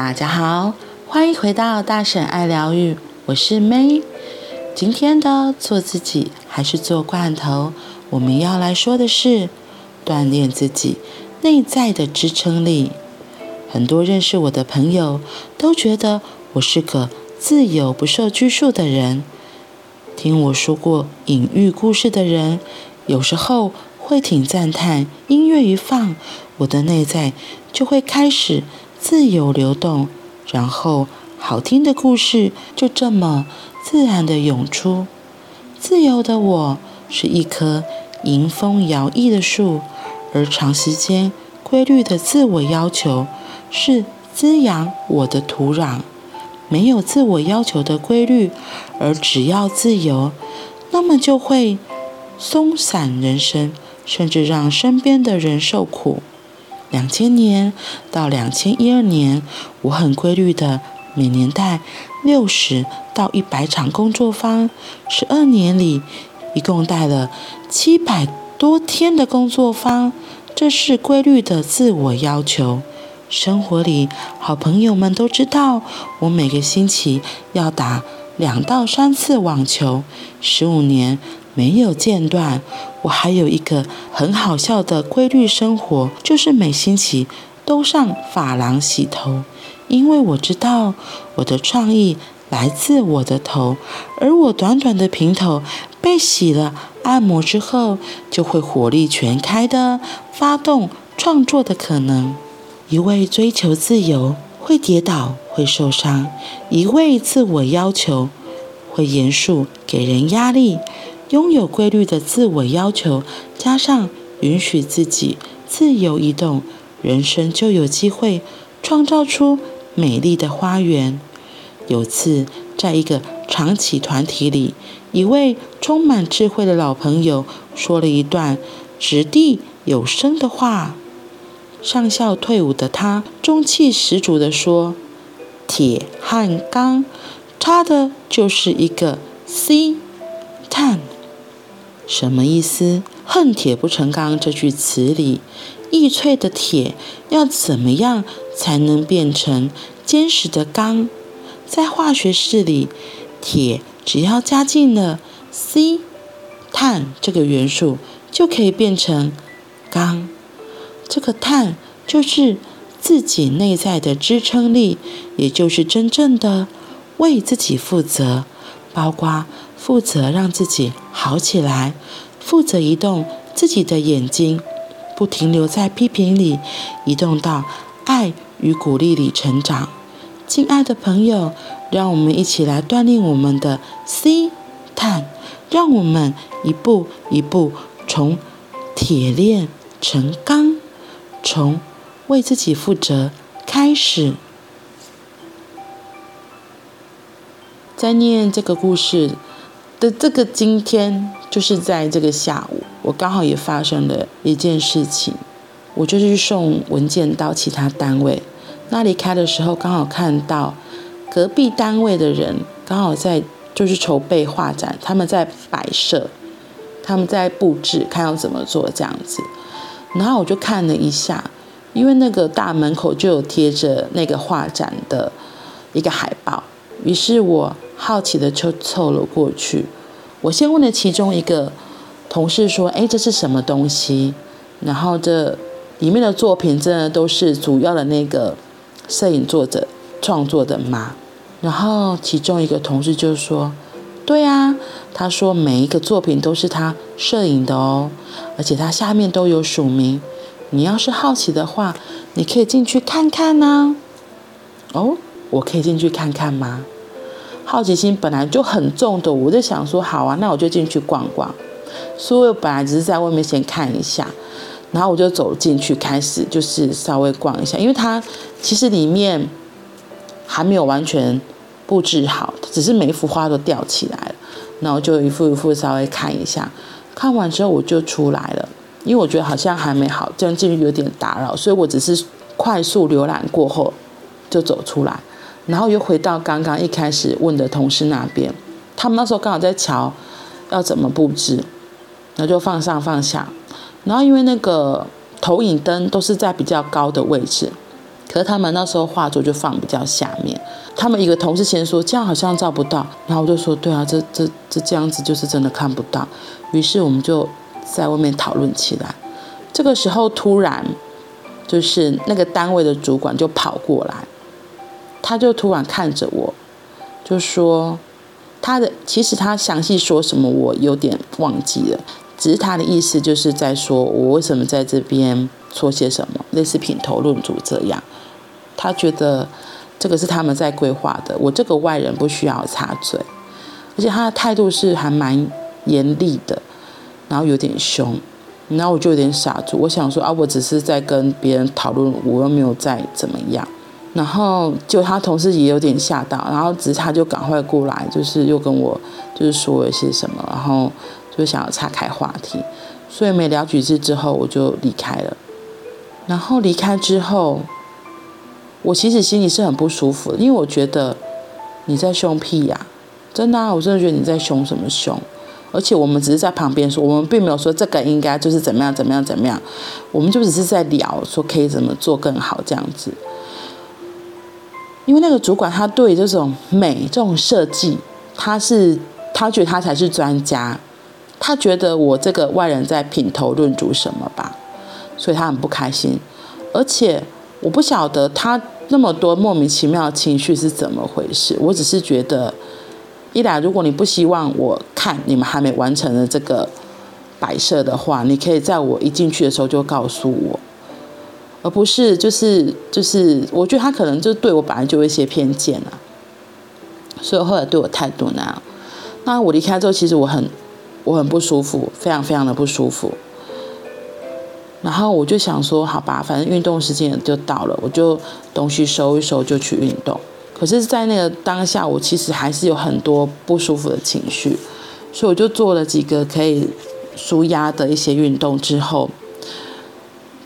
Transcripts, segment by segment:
大家好，欢迎回到大婶爱疗愈，我是 May。今天的做自己还是做罐头，我们要来说的是锻炼自己内在的支撑力。很多认识我的朋友都觉得我是个自由不受拘束的人。听我说过隐喻故事的人，有时候会挺赞叹：音乐一放，我的内在就会开始自由流动，然后好听的故事就这么自然的涌出。自由的我是一棵迎风摇曳的树，而长时间规律的自我要求是滋养我的土壤。没有自我要求的规律，而只要自由，那么就会松散人生，甚至让身边的人受苦。两千年到两千一二年，我很规律的每年带六十到一百场工作坊，十二年里一共带了七百多天的工作坊，这是规律的自我要求。生活里，好朋友们都知道，我每个星期要打两到三次网球，十五年没有间断。我还有一个很好笑的规律生活，就是每星期都上发廊洗头，因为我知道我的创意来自我的头，而我短短的平头被洗了按摩之后，就会火力全开的发动创作的可能。一味追求自由，会跌倒，会受伤；一味自我要求，会严肃，给人压力。拥有规律的自我要求，加上允许自己自由移动，人生就有机会创造出美丽的花园。有次，在一个长期团体里，一位充满智慧的老朋友说了一段掷地有声的话。上校退伍的他，中气十足地说：“铁和钢差的就是一个 C 碳。”什么意思？“恨铁不成钢”这句词里，易脆的铁要怎么样才能变成坚实的钢？在化学式里，铁只要加进了 C 碳这个元素，就可以变成钢。这个碳就是自己内在的支撑力，也就是真正的为自己负责，包括负责让自己好起来，负责移动自己的眼睛，不停留在批评里，移动到爱与鼓励里成长。亲爱的朋友，让我们一起来锻炼我们的 C 碳，让我们一步一步从铁链成钢。从为自己负责开始，在念这个故事的这个今天，就是在这个下午，我刚好也发生了一件事情，我就是去送文件到其他单位，那离开的时候刚好看到隔壁单位的人刚好在就是筹备画展，他们在摆设，他们在布置，看要怎么做这样子。然后我就看了一下，因为那个大门口就有贴着那个画展的一个海报，于是我好奇的就凑了过去。我先问了其中一个同事说：“哎，这是什么东西？”然后这里面的作品真的都是主要的那个摄影作者创作的吗？然后其中一个同事就说。对啊，他说每一个作品都是他摄影的哦，而且他下面都有署名。你要是好奇的话，你可以进去看看呢。哦，我可以进去看看吗？好奇心本来就很重的，我就想说好啊，那我就进去逛逛。所以我本来只是在外面先看一下，然后我就走进去，开始就是稍微逛一下，因为它其实里面还没有完全。布置好，只是每一幅画都吊起来了，然后就一幅一幅稍微看一下，看完之后我就出来了，因为我觉得好像还没好，这样进去有点打扰，所以我只是快速浏览过后就走出来，然后又回到刚刚一开始问的同事那边，他们那时候刚好在瞧要怎么布置，然后就放上放下，然后因为那个投影灯都是在比较高的位置，可是他们那时候画作就放比较下面。他们一个同事先说这样好像照不到，然后我就说对啊，这这这这样子就是真的看不到。于是我们就在外面讨论起来。这个时候突然就是那个单位的主管就跑过来，他就突然看着我，就说他的其实他详细说什么我有点忘记了。只是他的意思就是在说，我为什么在这边说些什么，类似品头论足这样。他觉得这个是他们在规划的，我这个外人不需要插嘴。而且他的态度是还蛮严厉的，然后有点凶，然后我就有点傻住。我想说啊，我只是在跟别人讨论，我又没有在怎么样。然后就他同事也有点吓到，然后只是他就赶快过来，就是又跟我就是说了些什么，然后。就想要岔开话题，所以没聊几句之后，我就离开了。然后离开之后，我其实心里是很不舒服的，因为我觉得你在凶屁呀，真的，我真的觉得你在凶什么凶？而且我们只是在旁边说，我们并没有说这个应该就是怎么样怎么样怎么样，我们就只是在聊说可以怎么做更好这样子。因为那个主管他对这种美这种设计，他是他觉得他才是专家。他觉得我这个外人在品头论足什么吧，所以他很不开心。而且我不晓得他那么多莫名其妙的情绪是怎么回事。我只是觉得，一来如果你不希望我看你们还没完成的这个摆设的话，你可以在我一进去的时候就告诉我，而不是就是就是，我觉得他可能就对我本来就有一些偏见啊。所以后来对我态度那样。那我离开之后，其实我很。我很不舒服，非常非常的不舒服。然后我就想说，好吧，反正运动时间就到了，我就东西收一收就去运动。可是，在那个当下，我其实还是有很多不舒服的情绪，所以我就做了几个可以舒压的一些运动。之后，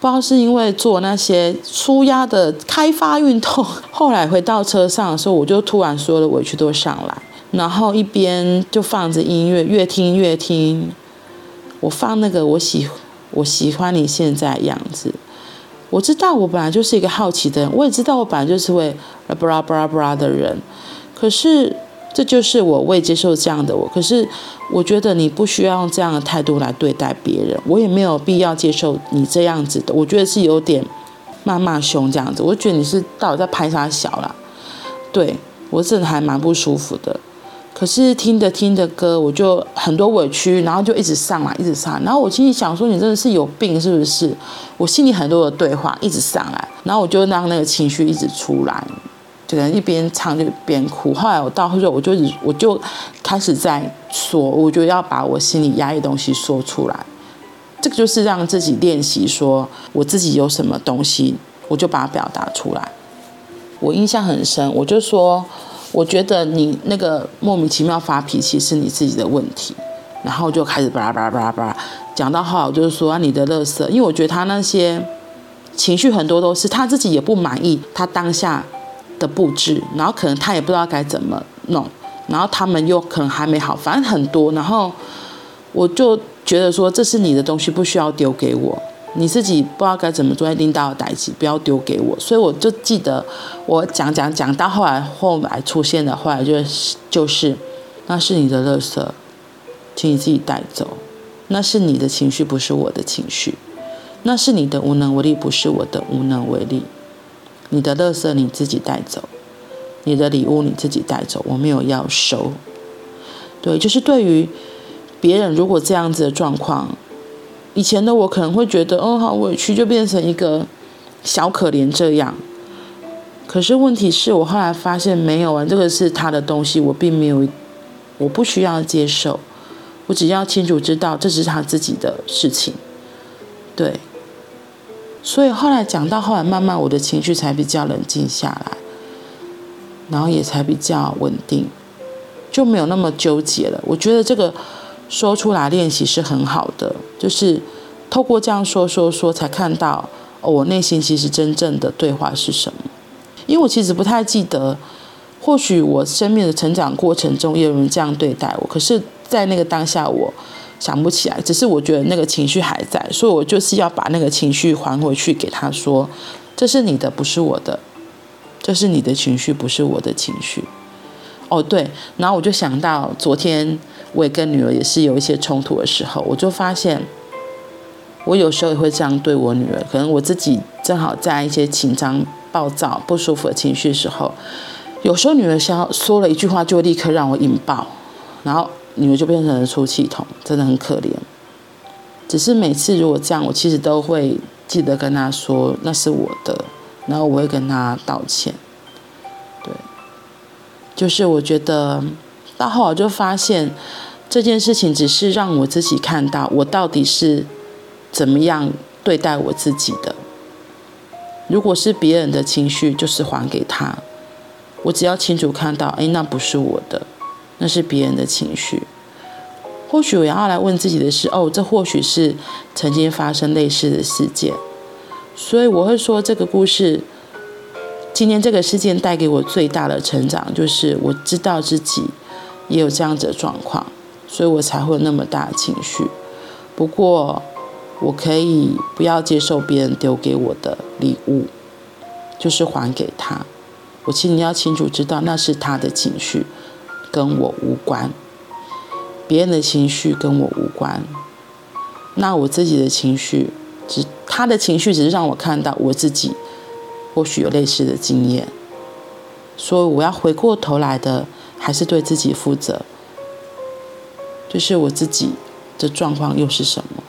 不知道是因为做那些舒压的开发运动，后来回到车上的时候，我就突然所有的委屈都上来。然后一边就放着音乐，越听越听。我放那个我喜我喜欢你现在样子。我知道我本来就是一个好奇的人，我也知道我本来就是会布拉布拉布拉的人。可是这就是我，未接受这样的我。可是我觉得你不需要用这样的态度来对待别人，我也没有必要接受你这样子的。我觉得是有点骂骂凶这样子。我觉得你是到底在拍啥小啦？对，我真的还蛮不舒服的。可是听着听着歌，我就很多委屈，然后就一直上来，一直上来。然后我心里想说：“你真的是有病是不是？”我心里很多的对话一直上来，然后我就让那个情绪一直出来，只能一边唱就一边哭。后来我到后头，我就我就开始在说，我就要把我心里压抑的东西说出来。这个就是让自己练习说我自己有什么东西，我就把它表达出来。我印象很深，我就说。我觉得你那个莫名其妙发脾气是你自己的问题，然后就开始巴拉巴拉巴拉巴拉讲到后来，我就是说你的乐色，因为我觉得他那些情绪很多都是他自己也不满意他当下的布置，然后可能他也不知道该怎么弄，然后他们又可能还没好，反正很多，然后我就觉得说这是你的东西，不需要丢给我。你自己不知道该怎么做，领导的代志不要丢给我。所以我就记得我讲讲讲到后来，后来出现的后来就是就是，那是你的垃圾，请你自己带走。那是你的情绪，不是我的情绪。那是你的无能为力，不是我的无能为力。你的垃圾你自己带走，你的礼物你自己带走，我没有要收。对，就是对于别人如果这样子的状况。以前的我可能会觉得，哦，好委屈，就变成一个小可怜这样。可是问题是我后来发现没有啊，这个是他的东西，我并没有，我不需要接受，我只要清楚知道这是他自己的事情。对，所以后来讲到后来，慢慢我的情绪才比较冷静下来，然后也才比较稳定，就没有那么纠结了。我觉得这个。说出来练习是很好的，就是透过这样说说说，才看到我内心其实真正的对话是什么。因为我其实不太记得，或许我生命的成长过程中也有人这样对待我，可是，在那个当下我想不起来。只是我觉得那个情绪还在，所以我就是要把那个情绪还回去给他说，这是你的，不是我的，这是你的情绪，不是我的情绪。哦，对，然后我就想到昨天我也跟女儿也是有一些冲突的时候，我就发现我有时候也会这样对我女儿，可能我自己正好在一些紧张、暴躁、不舒服的情绪的时候，有时候女儿想说了一句话，就立刻让我引爆，然后女儿就变成了出气筒，真的很可怜。只是每次如果这样，我其实都会记得跟她说那是我的，然后我会跟她道歉。对就是我觉得到后来就发现这件事情只是让我自己看到我到底是怎么样对待我自己的。如果是别人的情绪，就是还给他。我只要清楚看到，哎，那不是我的，那是别人的情绪。或许我要来问自己的是，哦，这或许是曾经发生类似的事件。所以我会说这个故事。今天这个事件带给我最大的成长，就是我知道自己也有这样子的状况，所以我才会有那么大的情绪。不过，我可以不要接受别人丢给我的礼物，就是还给他。我请你要清楚知道，那是他的情绪，跟我无关。别人的情绪跟我无关。那我自己的情绪，只他的情绪只是让我看到我自己。或许有类似的经验，所以我要回过头来的，还是对自己负责。就是我自己的状况又是什么？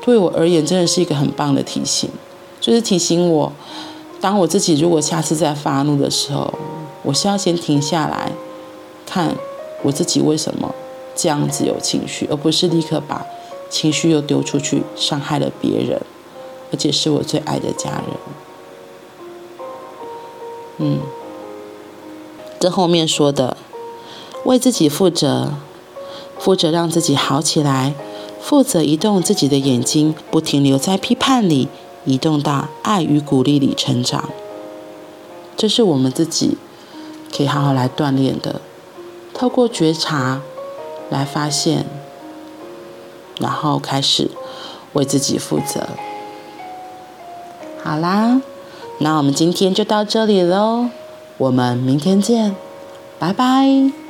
对我而言，真的是一个很棒的提醒，就是提醒我，当我自己如果下次再发怒的时候，我是要先停下来，看我自己为什么这样子有情绪，而不是立刻把情绪又丢出去，伤害了别人。而且是我最爱的家人。嗯，这后面说的，为自己负责，负责让自己好起来，负责移动自己的眼睛，不停留在批判里，移动到爱与鼓励里成长。这是我们自己可以好好来锻炼的，透过觉察来发现，然后开始为自己负责。好啦，那我们今天就到这里喽，我们明天见，拜拜。